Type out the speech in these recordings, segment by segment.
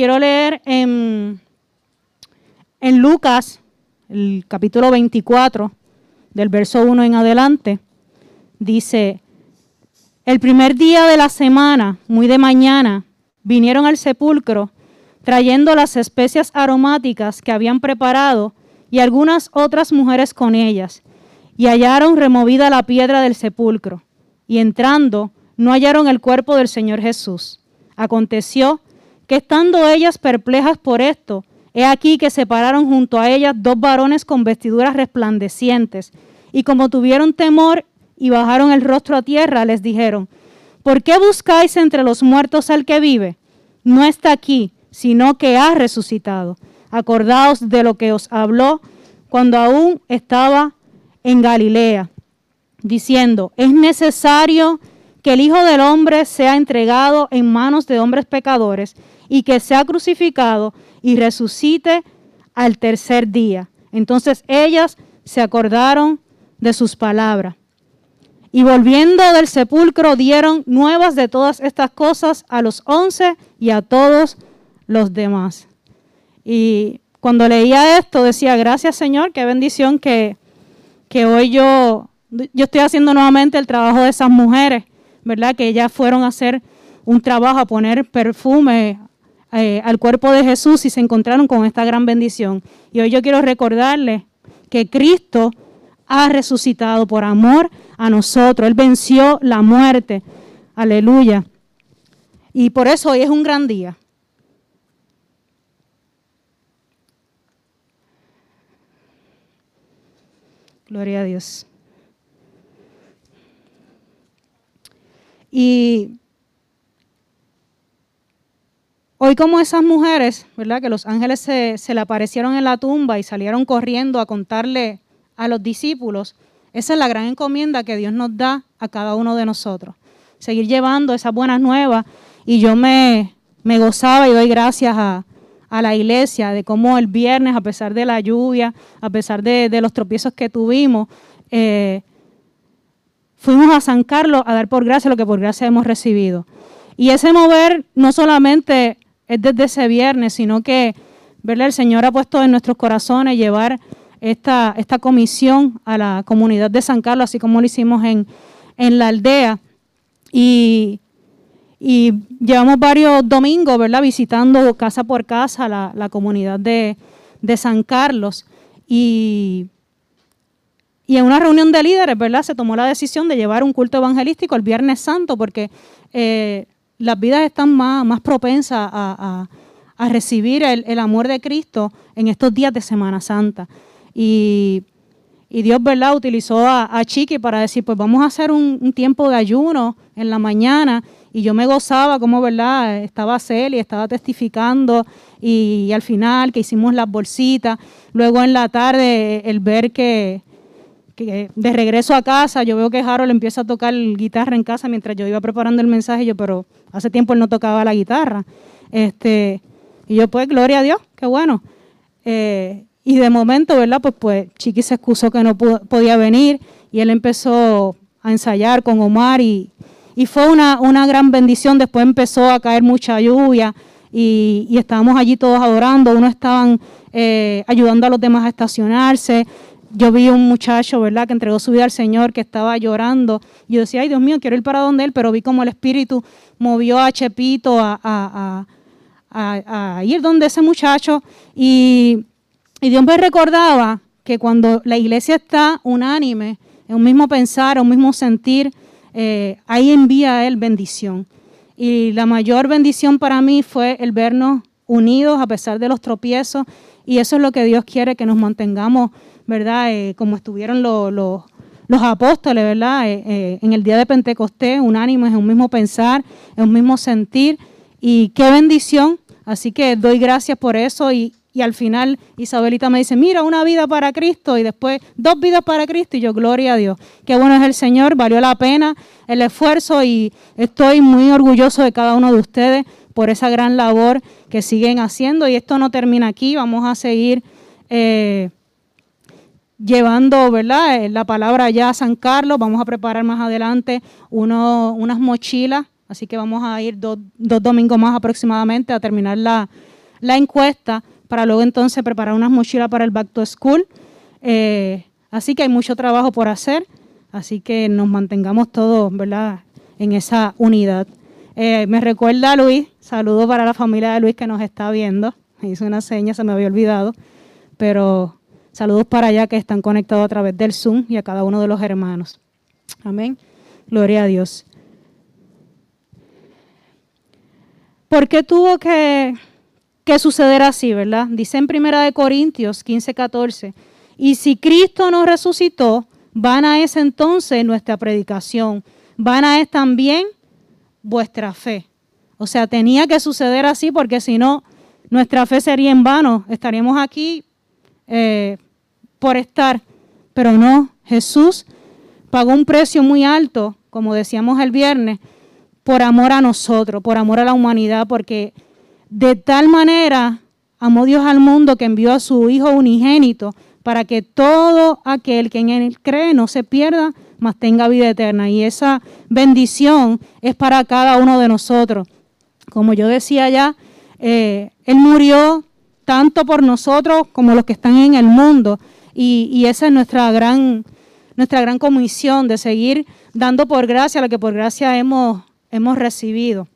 quiero leer en, Lucas, el capítulo 24, del verso 1 en adelante. Dice, el primer día de la semana, muy de mañana, vinieron al sepulcro trayendo las especias aromáticas que habían preparado y algunas otras mujeres con ellas, y hallaron removida la piedra del sepulcro, y entrando no hallaron el cuerpo del Señor Jesús. Aconteció que estando ellas perplejas por esto, he aquí que se pararon junto a ellas dos varones con vestiduras resplandecientes, y como tuvieron temor y bajaron el rostro a tierra, les dijeron, ¿por qué buscáis entre los muertos al que vive? No está aquí, sino que ha resucitado. Acordaos de lo que os habló cuando aún estaba en Galilea, diciendo, es necesario que el Hijo del Hombre sea entregado en manos de hombres pecadores y que sea crucificado y resucite al tercer día. Entonces ellas se acordaron de sus palabras. Y volviendo del sepulcro dieron nuevas de todas estas cosas a los once y a todos los demás. Y cuando leía esto decía, gracias Señor, qué bendición que, que hoy yo, yo estoy haciendo nuevamente el trabajo de esas mujeres, ¿verdad? Que ellas fueron a hacer un trabajo, a poner perfume eh, al cuerpo de Jesús y se encontraron con esta gran bendición. Y hoy yo quiero recordarles que Cristo ha resucitado por amor a nosotros. Él venció la muerte. Aleluya. Y por eso hoy es un gran día. Gloria a Dios. Y hoy como esas mujeres, ¿verdad? Que los ángeles se, le aparecieron en la tumba y salieron corriendo a contarle a los discípulos, esa es la gran encomienda que Dios nos da a cada uno de nosotros. Seguir llevando esas buenas nuevas. Y yo me, me gozaba y doy gracias a, la iglesia, de cómo el viernes, a pesar de la lluvia, a pesar de, los tropiezos que tuvimos, eh, fuimos a San Carlos a dar por gracia lo que por gracia hemos recibido. Y ese mover no solamente es desde ese viernes, sino que ¿verdad? el Señor ha puesto en nuestros corazones llevar esta, esta comisión a la comunidad de San Carlos, así como lo hicimos en, en la aldea. Y llevamos varios domingos, ¿verdad? Visitando casa por casa la, comunidad de, San Carlos. Y, y, en una reunión de líderes, ¿verdad? Se tomó la decisión de llevar un culto evangelístico el Viernes Santo porque eh, las vidas están más, propensas a, recibir el, amor de Cristo en estos días de Semana Santa. Y, Dios, ¿verdad? Utilizó a, Chiqui para decir, pues vamos a hacer un, tiempo de ayuno en la mañana y yo me gozaba como, ¿verdad? Estaba Celia, estaba testificando y, al final que hicimos las bolsitas. Luego en la tarde el ver que, de regreso a casa yo veo que Harold empieza a tocar guitarra en casa mientras yo iba preparando el mensaje. yo, pero hace tiempo él no tocaba la guitarra. Este, y yo, pues, gloria a Dios, qué bueno. Eh, y de momento, ¿verdad? Pues, pues Chiqui se excusó que no podía venir y él empezó a ensayar con Omar y, y fue una, gran bendición. Después empezó a caer mucha lluvia y, estábamos allí todos adorando. Uno estaban eh, ayudando a los demás a estacionarse. Yo vi un muchacho, ¿verdad?, que entregó su vida al Señor, que estaba llorando. Yo decía, ay Dios mío, quiero ir para donde él, pero vi como el Espíritu movió a Chepito a, ir donde ese muchacho. Y, Dios me recordaba que cuando la iglesia está unánime, en un mismo pensar, en un mismo sentir, eh, ahí envía Él bendición. Y la mayor bendición para mí fue el vernos unidos a pesar de los tropiezos. Y eso es lo que Dios quiere, que nos mantengamos, ¿verdad? Eh, como estuvieron los, apóstoles, ¿verdad? Eh, en el día de Pentecostés, unánimes, en un mismo pensar, en un mismo sentir. Y qué bendición. Así que doy gracias por eso y, y al final Isabelita me dice, mira, una vida para Cristo y después dos vidas para Cristo y yo, gloria a Dios. Qué bueno es el Señor, valió la pena el esfuerzo y estoy muy orgulloso de cada uno de ustedes por esa gran labor que siguen haciendo y esto no termina aquí, vamos a seguir eh, llevando ¿verdad? Eh, la palabra allá a San Carlos, vamos a preparar más adelante unas mochilas así que vamos a ir dos, domingos más aproximadamente a terminar la, encuesta para luego entonces preparar unas mochilas para el Back to School. Eh, así que hay mucho trabajo por hacer, así que nos mantengamos todos ¿verdad? en esa unidad. Eh, me recuerda a Luis, saludo para la familia de Luis que nos está viendo. Hice una seña, se me había olvidado, pero saludos para allá que están conectados a través del Zoom y a cada uno de los hermanos. Amén. Gloria a Dios. ¿Por qué tuvo que, que suceder así, verdad? Dice en Primera de Corintios 15, 14, y si Cristo nos resucitó, vana es entonces nuestra predicación, vana es también vuestra fe. O sea, tenía que suceder así porque si no, nuestra fe sería en vano. Estaríamos aquí eh, por estar, pero no, Jesús pagó un precio muy alto, como decíamos el viernes, por amor a nosotros, por amor a la humanidad, porque de tal manera amó Dios al mundo que envió a su Hijo unigénito para que todo aquel que en él cree no se pierda, mas tenga vida eterna. Y esa bendición es para cada uno de nosotros. Como yo decía ya, eh, Él murió tanto por nosotros como los que están en el mundo. Y, esa es nuestra gran, nuestra gran comisión de seguir dando por gracia lo que por gracia hemos, hemos recibido.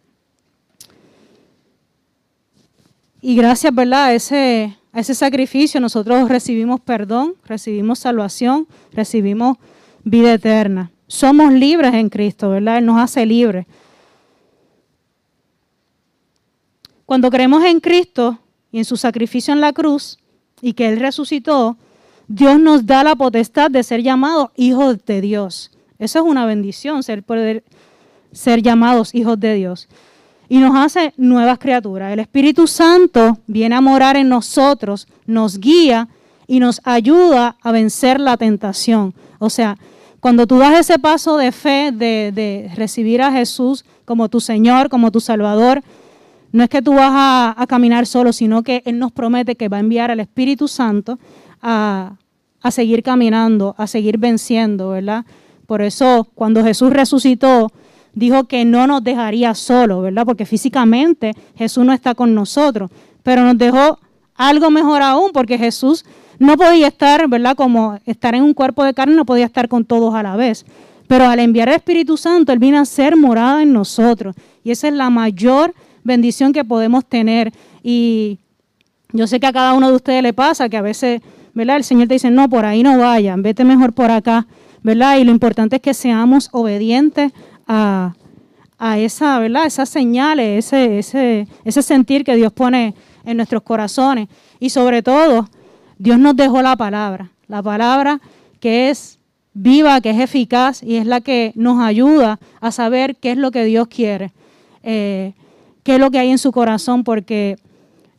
Y gracias, ¿verdad? A ese, a ese sacrificio nosotros recibimos perdón, recibimos salvación, recibimos vida eterna. Somos libres en Cristo, ¿verdad? Él nos hace libres. Cuando creemos en Cristo y en su sacrificio en la cruz y que Él resucitó, Dios nos da la potestad de ser llamados hijos de Dios. Eso es una bendición, ser, poder ser llamados hijos de Dios. Y nos hace nuevas criaturas. El Espíritu Santo viene a morar en nosotros, nos guía y nos ayuda a vencer la tentación. O sea, cuando tú das ese paso de fe, de, de recibir a Jesús como tu Señor, como tu Salvador, no es que tú vas a, caminar solo, sino que Él nos promete que va a enviar al Espíritu Santo a, seguir caminando, a seguir venciendo, ¿verdad? Por eso cuando Jesús resucitó, dijo que no nos dejaría solo, ¿verdad? Porque físicamente Jesús no está con nosotros, pero nos dejó algo mejor aún, porque Jesús no podía estar, ¿verdad? Como estar en un cuerpo de carne, no podía estar con todos a la vez. Pero al enviar el Espíritu Santo, Él vino a ser morada en nosotros. Y esa es la mayor bendición que podemos tener. Y yo sé que a cada uno de ustedes le pasa que a veces, ¿verdad? El Señor te dice, no, por ahí no vayan, vete mejor por acá, ¿verdad? Y lo importante es que seamos obedientes a, esa, ¿verdad? Esas señales, ese, ese, ese sentir que Dios pone en nuestros corazones. Y sobre todo, Dios nos dejó la palabra, la palabra que es viva, que es eficaz y es la que nos ayuda a saber qué es lo que Dios quiere. Eh, qué es lo que hay en su corazón, porque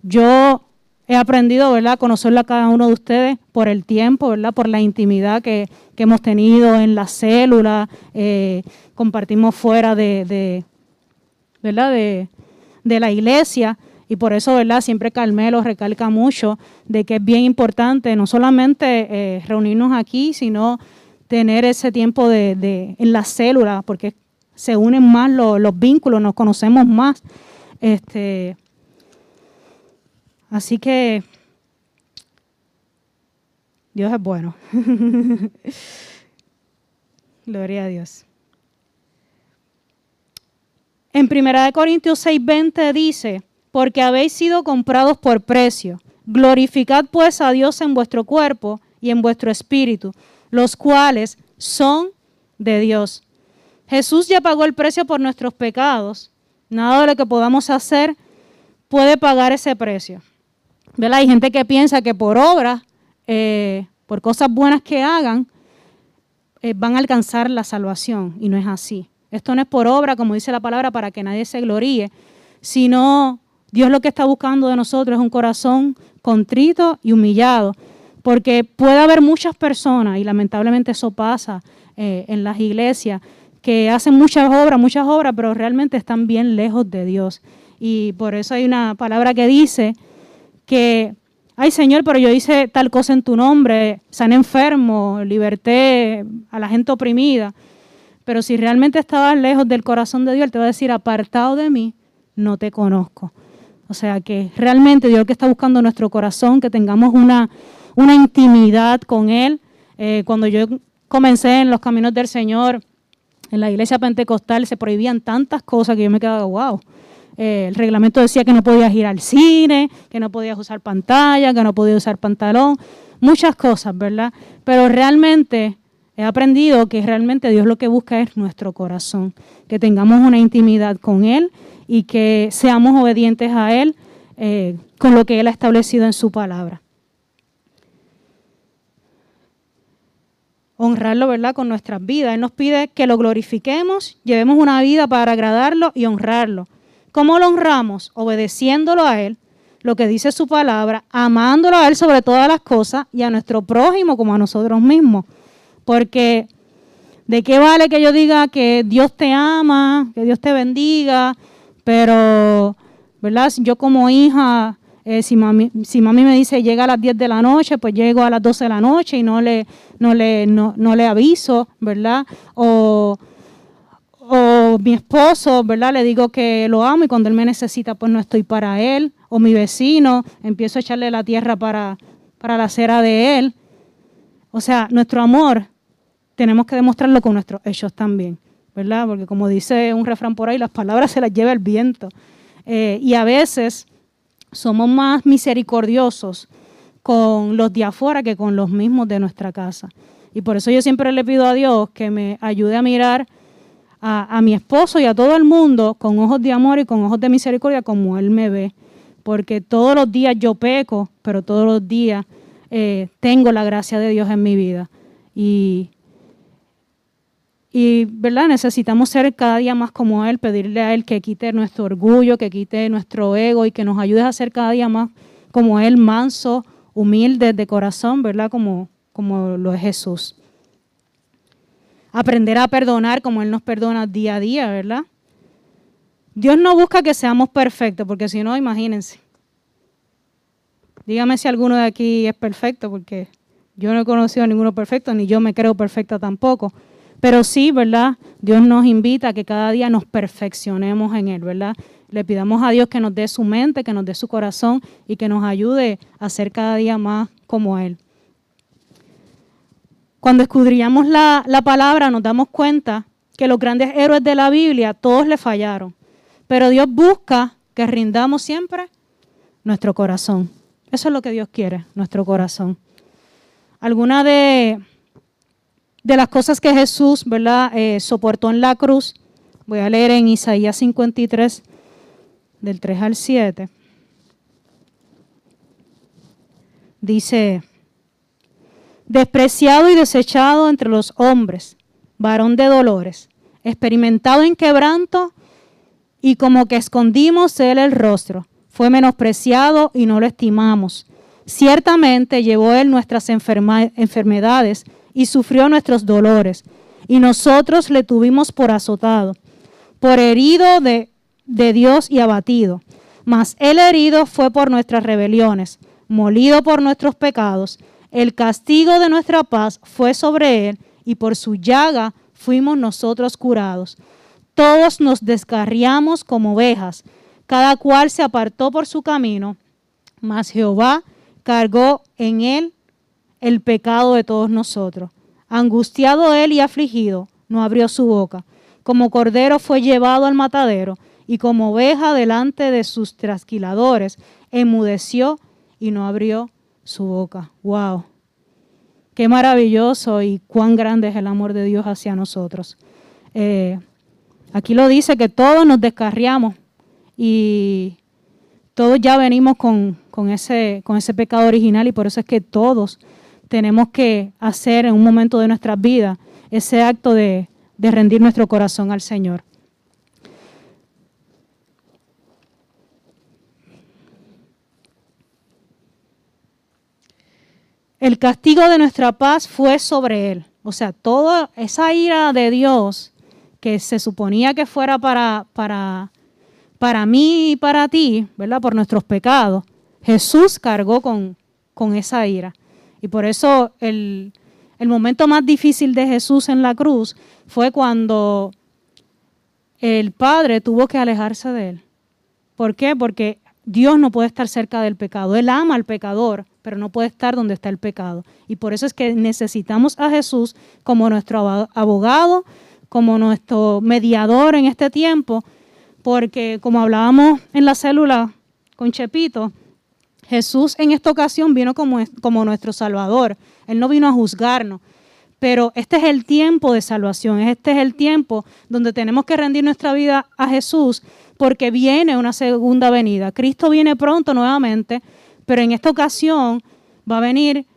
yo he aprendido, ¿verdad?, a conocerlo a cada uno de ustedes por el tiempo, ¿verdad?, por la intimidad que, hemos tenido en la célula, eh, compartimos fuera de, ¿verdad?, de, la iglesia. Y por eso, ¿verdad? Siempre Carmelo recalca mucho de que es bien importante no solamente eh, reunirnos aquí, sino tener ese tiempo de, en la célula, porque se unen más los, los vínculos, nos conocemos más. Este, así que Dios es bueno. Gloria a Dios. En 1 Corintios 6:20 dice, porque habéis sido comprados por precio. Glorificad pues a Dios en vuestro cuerpo y en vuestro espíritu, los cuales son de Dios. Jesús ya pagó el precio por nuestros pecados Nada de lo que podamos hacer puede pagar ese precio. Hay gente que piensa que por obras, eh, por cosas buenas que hagan, eh, van a alcanzar la salvación. Y no es así. Esto no es por obra, como dice la palabra, para que nadie se gloríe, sino Dios lo que está buscando de nosotros es un corazón contrito y humillado. Porque puede haber muchas personas, y lamentablemente eso pasa eh, en las iglesias, que hacen muchas obras, muchas obras, pero realmente están bien lejos de Dios. Y por eso hay una palabra que dice que, ay Señor, pero yo hice tal cosa en tu nombre, san enfermo, liberté a la gente oprimida. Pero si realmente estabas lejos del corazón de Dios, Él te va a decir, apartado de mí, no te conozco. O sea que realmente Dios que está buscando nuestro corazón, que tengamos una, una intimidad con Él. Eh, cuando yo comencé en los caminos del Señor, en la iglesia pentecostal se prohibían tantas cosas que yo me quedaba, wow. Eh, el reglamento decía que no podías ir al cine, que no podías usar pantalla, que no podías usar pantalón, muchas cosas, ¿verdad? Pero realmente he aprendido que realmente Dios lo que busca es nuestro corazón, que tengamos una intimidad con Él y que seamos obedientes a Él eh, con lo que Él ha establecido en su palabra. honrarlo, ¿verdad? Con nuestras vidas. Él nos pide que lo glorifiquemos, llevemos una vida para agradarlo y honrarlo. ¿Cómo lo honramos? Obedeciéndolo a Él, lo que dice su palabra, amándolo a Él sobre todas las cosas y a nuestro prójimo como a nosotros mismos. Porque ¿de qué vale que yo diga que Dios te ama, que Dios te bendiga, pero, ¿verdad? Yo como hija eh, si, mami, si me dice llega a las 10 de la noche, pues llego a las 12 de la noche y no le, no le, no, le aviso, ¿verdad? O, mi esposo, ¿verdad? Le digo que lo amo y cuando él me necesita, pues no estoy para él. O mi vecino, empiezo a echarle la tierra para, para la cera de él. O sea, nuestro amor tenemos que demostrarlo con nuestros hechos también, ¿verdad? Porque como dice un refrán por ahí, las palabras se las lleva el viento. Eh, y a veces somos más misericordiosos con los de afuera que con los mismos de nuestra casa. Y por eso yo siempre le pido a Dios que me ayude a mirar a, mi esposo y a todo el mundo con ojos de amor y con ojos de misericordia como Él me ve. Porque todos los días yo peco, pero todos los días eh, tengo la gracia de Dios en mi vida. Y y, ¿verdad? Necesitamos ser cada día más como Él, pedirle a Él que quite nuestro orgullo, que quite nuestro ego y que nos ayude a ser cada día más como Él, manso, humilde de corazón, ¿verdad? Como, como lo es Jesús. Aprender a perdonar como Él nos perdona día a día, ¿verdad? Dios no busca que seamos perfectos, porque si no, imagínense. Dígame si alguno de aquí es perfecto, porque yo no he conocido a ninguno perfecto, ni yo me creo perfecta tampoco. Pero sí, ¿verdad? Dios nos invita a que cada día nos perfeccionemos en Él, ¿verdad? Le pidamos a Dios que nos dé su mente, que nos dé su corazón y que nos ayude a ser cada día más como Él. Cuando escudriñamos la, la palabra nos damos cuenta que los grandes héroes de la Biblia, todos le fallaron. Pero Dios busca que rindamos siempre nuestro corazón. Eso es lo que Dios quiere, nuestro corazón. Alguna de, de las cosas que Jesús, ¿verdad?, eh, soportó en la cruz. Voy a leer en Isaías 53, del 3 al 7. Dice, despreciado y desechado entre los hombres, varón de dolores, experimentado en quebranto y como que escondimos él el rostro, fue menospreciado y no lo estimamos. Ciertamente llevó él nuestras enfermedades y sufrió nuestros dolores, y nosotros le tuvimos por azotado, por herido de, de Dios y abatido. Mas el herido fue por nuestras rebeliones, molido por nuestros pecados. El castigo de nuestra paz fue sobre él, y por su llaga fuimos nosotros curados. Todos nos descarriamos como ovejas, cada cual se apartó por su camino, mas Jehová cargó en él el pecado de todos nosotros. Angustiado él y afligido, no abrió su boca. Como cordero fue llevado al matadero, y como oveja delante de sus trasquiladores, enmudeció y no abrió su boca. ¡Wow! Qué maravilloso y cuán grande es el amor de Dios hacia nosotros. Eh, aquí lo dice que todos nos descarriamos y todos ya venimos con, con, ese, con ese pecado original y por eso es que todos tenemos que hacer en un momento de nuestras vidas ese acto de, rendir nuestro corazón al Señor. El castigo de nuestra paz fue sobre él. O sea, toda esa ira de Dios que se suponía que fuera para, para, para mí y para ti, ¿verdad? Por nuestros pecados, Jesús cargó con, con esa ira. Y por eso el, el momento más difícil de Jesús en la cruz fue cuando el Padre tuvo que alejarse de él. ¿Por qué? Porque Dios no puede estar cerca del pecado. Él ama al pecador, pero no puede estar donde está el pecado. Y por eso es que necesitamos a Jesús como nuestro abogado, como nuestro mediador en este tiempo, porque como hablábamos en la célula con Chepito, Jesús en esta ocasión vino como, como nuestro Salvador. Él no vino a juzgarnos, pero este es el tiempo de salvación, este es el tiempo donde tenemos que rendir nuestra vida a Jesús porque viene una segunda venida. Cristo viene pronto nuevamente, pero en esta ocasión va a venir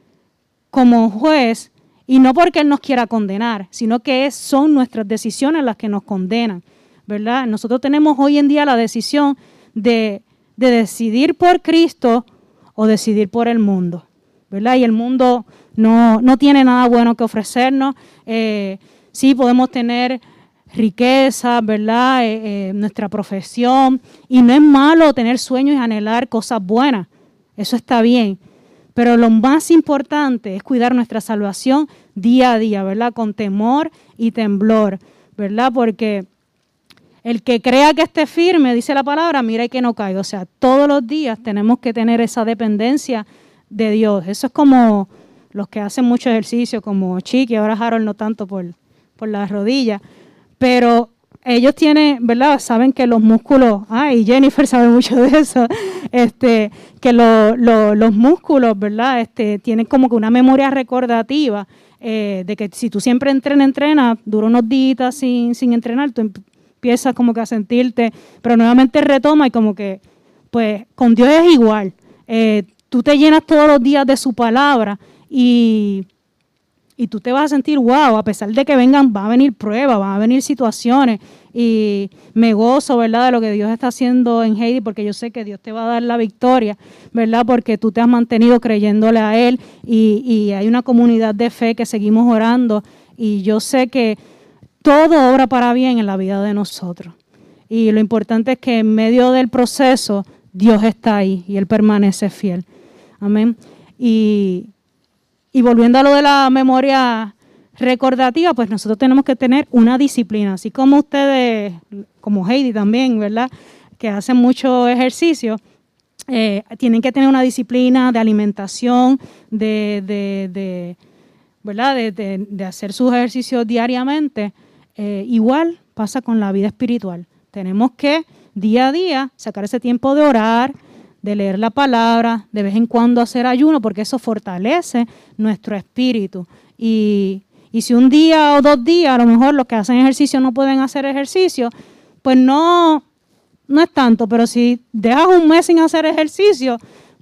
como juez y no porque Él nos quiera condenar, sino que son nuestras decisiones las que nos condenan, ¿verdad? Nosotros tenemos hoy en día la decisión de, de decidir por Cristo o decidir por el mundo, ¿verdad? Y el mundo no, no tiene nada bueno que ofrecernos. Eh, sí podemos tener riqueza, ¿verdad? Eh, eh, nuestra profesión. Y no es malo tener sueños y anhelar cosas buenas. Eso está bien. Pero lo más importante es cuidar nuestra salvación día a día, ¿verdad? Con temor y temblor, ¿verdad? Porque el que crea que esté firme, dice la palabra, mira y que no caiga. O sea, todos los días tenemos que tener esa dependencia de Dios. Eso es como los que hacen mucho ejercicio, como Chiqui, ahora Harold no tanto por, por las rodillas, pero ellos tienen, ¿verdad? Saben que los músculos, ah, y Jennifer sabe mucho de eso, este, que los músculos, ¿verdad? Este, tienen como que una memoria recordativa eh, de que si tú siempre entrenas, entrenas, dura unos días sin, sin entrenar, tú empiezas como que a sentirte, pero nuevamente retoma y como que, pues, con Dios es igual. Eh, tú te llenas todos los días de su palabra y, y tú te vas a sentir, wow, a pesar de que vengan, va a venir pruebas, van a venir situaciones. Y me gozo, ¿verdad?, de lo que Dios está haciendo en Heidi, porque yo sé que Dios te va a dar la victoria, ¿verdad?, porque tú te has mantenido creyéndole a Él y, y hay una comunidad de fe que seguimos orando. Y yo sé que todo obra para bien en la vida de nosotros. Y lo importante es que en medio del proceso Dios está ahí y Él permanece fiel. Amén. Y, y volviendo a lo de la memoria recordativa, pues nosotros tenemos que tener una disciplina, así como ustedes, como Heidi también, ¿verdad? Que hacen mucho ejercicio, eh, tienen que tener una disciplina de alimentación, de, de, ¿verdad? De, hacer sus ejercicios diariamente. Eh, igual pasa con la vida espiritual. Tenemos que día a día sacar ese tiempo de orar, de leer la palabra, de vez en cuando hacer ayuno, porque eso fortalece nuestro espíritu. Y, si un día o dos días, a lo mejor los que hacen ejercicio no pueden hacer ejercicio, pues no, no es tanto, pero si dejas un mes sin hacer ejercicio,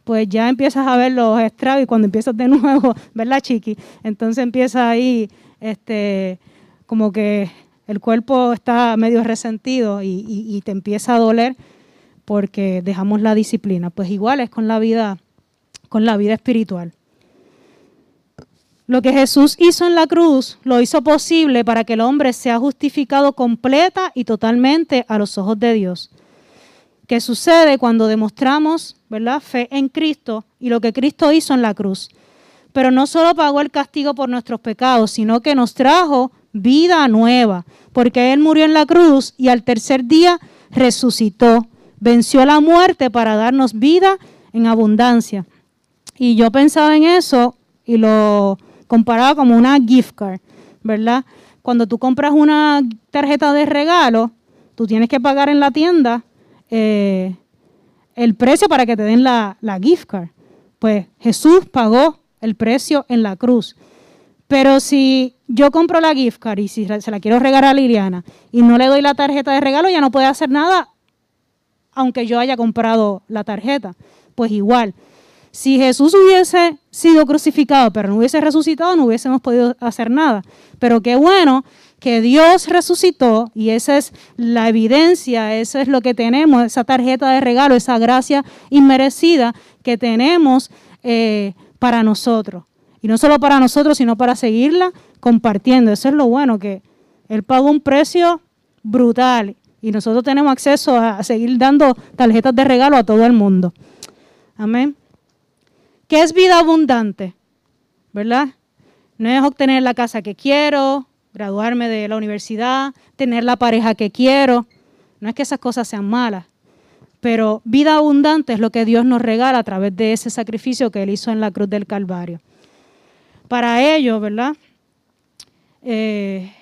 pues ya empiezas a ver los estragos y cuando empiezas de nuevo, ¿verdad, Chiqui? Entonces empieza ahí, este, como que el cuerpo está medio resentido y te empieza a doler porque dejamos la disciplina. Pues igual es con la vida, con la vida espiritual. Lo que Jesús hizo en la cruz lo hizo posible para que el hombre sea justificado completa y totalmente a los ojos de Dios. ¿Qué sucede cuando demostramos ¿verdad? fe en Cristo y lo que Cristo hizo en la cruz? Pero no solo pagó el castigo por nuestros pecados, sino que nos trajo vida nueva, porque Él murió en la cruz y al tercer día resucitó venció la muerte para darnos vida en abundancia. Y yo pensaba en eso y lo comparaba como una gift card, ¿verdad? Cuando tú compras una tarjeta de regalo, tú tienes que pagar en la tienda eh, el precio para que te den la, gift card. Pues Jesús pagó el precio en la cruz. Pero si yo compro la gift card y si se la quiero regalar a Liliana y no le doy la tarjeta de regalo, ya no puede hacer nada aunque yo haya comprado la tarjeta. Pues igual, si Jesús hubiese sido crucificado, pero no hubiese resucitado, no hubiésemos podido hacer nada. Pero qué bueno que Dios resucitó y esa es la evidencia, eso es lo que tenemos, esa tarjeta de regalo, esa gracia inmerecida que tenemos eh, para nosotros. Y no solo para nosotros, sino para seguirla compartiendo. Eso es lo bueno, que Él pagó un precio brutal y nosotros tenemos acceso a seguir dando tarjetas de regalo a todo el mundo. Amén. ¿Qué es vida abundante? ¿Verdad? no es obtener la casa que quiero, graduarme de la universidad, tener la pareja que quiero. No es que esas cosas sean malas, pero vida abundante es lo que Dios nos regala a través de ese sacrificio que Él hizo en la cruz del Calvario. Para ello, ¿verdad? Eh,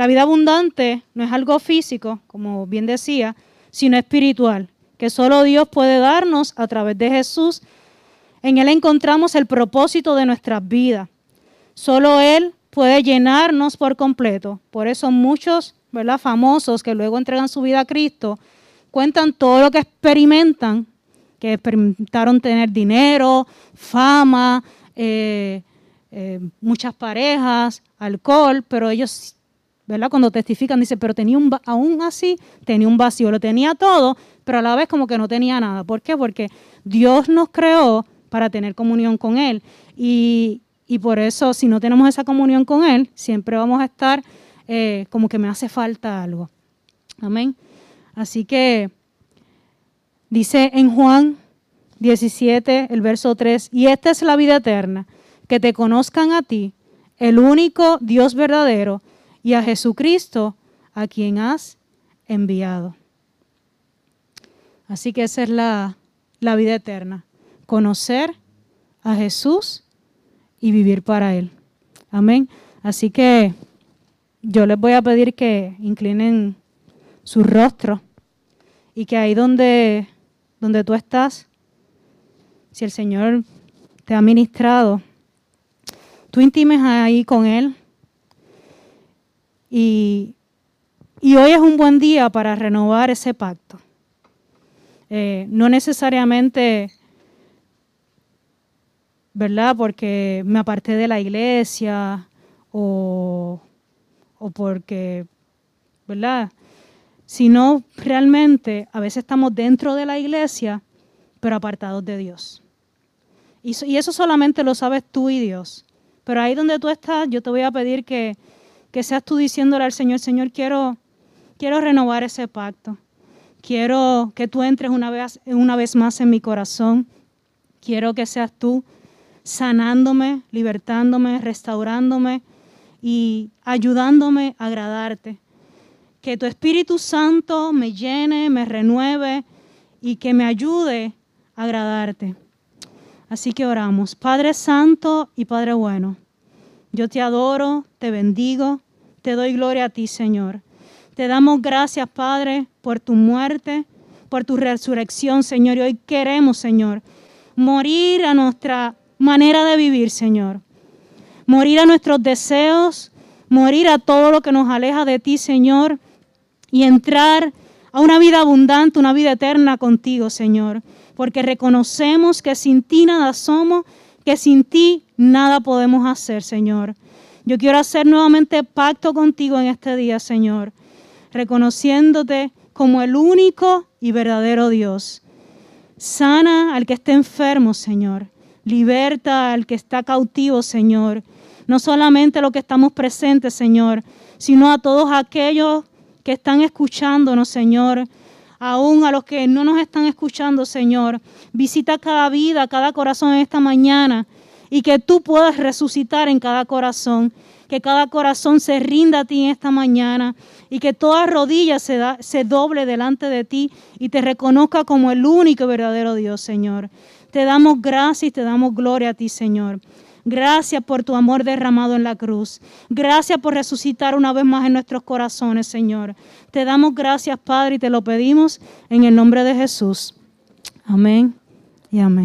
la vida abundante no es algo físico, como bien decía, sino espiritual, que solo Dios puede darnos a través de Jesús. En Él encontramos el propósito de nuestras vidas. Solo Él puede llenarnos por completo. Por eso muchos ¿verdad? famosos que luego entregan su vida a Cristo cuentan todo lo que experimentan, que experimentaron tener dinero, fama, eh, eh, muchas parejas, alcohol, pero ellos, Cuando testifican, dicen, pero tenía un, aún así, tenía un vacío, lo tenía todo, pero a la vez como que no tenía nada. ¿Por qué? Porque Dios nos creó para tener comunión con Él. Y, y por eso, si no tenemos esa comunión con Él, siempre vamos a estar eh, como que me hace falta algo. Amén. Así que dice en Juan 17, el verso 3, y esta es la vida eterna, que te conozcan a ti, el único Dios verdadero, y a Jesucristo, a quien has enviado. Así que esa es la, la vida eterna, conocer a Jesús y vivir para Él. Amén. Así que yo les voy a pedir que inclinen su rostro y que ahí donde, donde tú estás, si el Señor te ha ministrado, tú intimes ahí con Él. Y, hoy es un buen día para renovar ese pacto. Eh, no necesariamente ¿verdad? Porque me aparté de la iglesia o, o porque, ¿verdad? Sino realmente a veces estamos dentro de la iglesia, pero apartados de Dios. Y, y eso solamente lo sabes tú y Dios. Pero ahí donde tú estás, yo te voy a pedir que, que seas tú diciéndole al Señor, Señor, quiero, quiero renovar ese pacto. Quiero que tú entres una vez, una vez más en mi corazón. Quiero que seas tú sanándome, libertándome, restaurándome y ayudándome a agradarte. Que tu Espíritu Santo me llene, me renueve y que me ayude a agradarte. Así que oramos. Padre Santo y Padre bueno, yo te adoro, te bendigo, te doy gloria a ti, Señor. Te damos gracias, Padre, por tu muerte, por tu resurrección, Señor. Y hoy queremos, Señor, morir a nuestra manera de vivir, Señor. Morir a nuestros deseos, morir a todo lo que nos aleja de ti, Señor, y entrar a una vida abundante, una vida eterna contigo, Señor. Porque reconocemos que sin ti nada somos, que sin ti nada podemos hacer, Señor. Yo quiero hacer nuevamente pacto contigo en este día, Señor, reconociéndote como el único y verdadero Dios. Sana al que esté enfermo, Señor. Liberta al que está cautivo, Señor. No solamente los que estamos presentes, Señor, sino a todos aquellos que están escuchándonos, Señor. Aún a los que no nos están escuchando, Señor. Visita cada vida, cada corazón en esta mañana y que tú puedas resucitar en cada corazón. Que cada corazón se rinda a ti en esta mañana y que toda rodilla se, doble delante de ti y te reconozca como el único verdadero Dios, Señor. Te damos gracias y te damos gloria a ti, Señor. Gracias por tu amor derramado en la cruz. Gracias por resucitar una vez más en nuestros corazones, Señor. Te damos gracias, Padre, y te lo pedimos en el nombre de Jesús. Amén y amén.